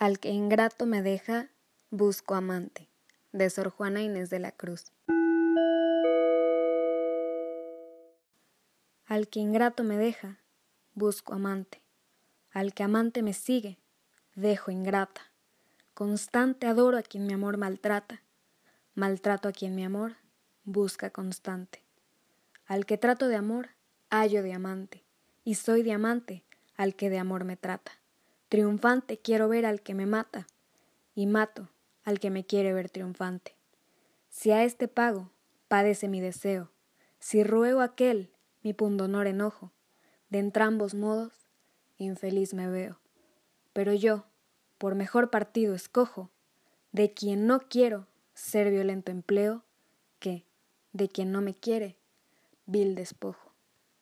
Al que ingrato me deja, busco amante. De Sor Juana Inés de la Cruz. Al que ingrato me deja, busco amante. Al que amante me sigue, dejo ingrata. Constante adoro a quien mi amor maltrata. Maltrato a quien mi amor busca constante. Al que trato de amor, hallo diamante. Y soy diamante al que de amor me trata. Triunfante quiero ver al que me mata, y mato al que me quiere ver triunfante. Si a este pago, padece mi deseo, si ruego aquel, mi pundonor enojo, de entrambos modos, infeliz me veo. Pero yo, por mejor partido escojo, de quien no quiero ser violento empleo, que, de quien no me quiere, vil despojo.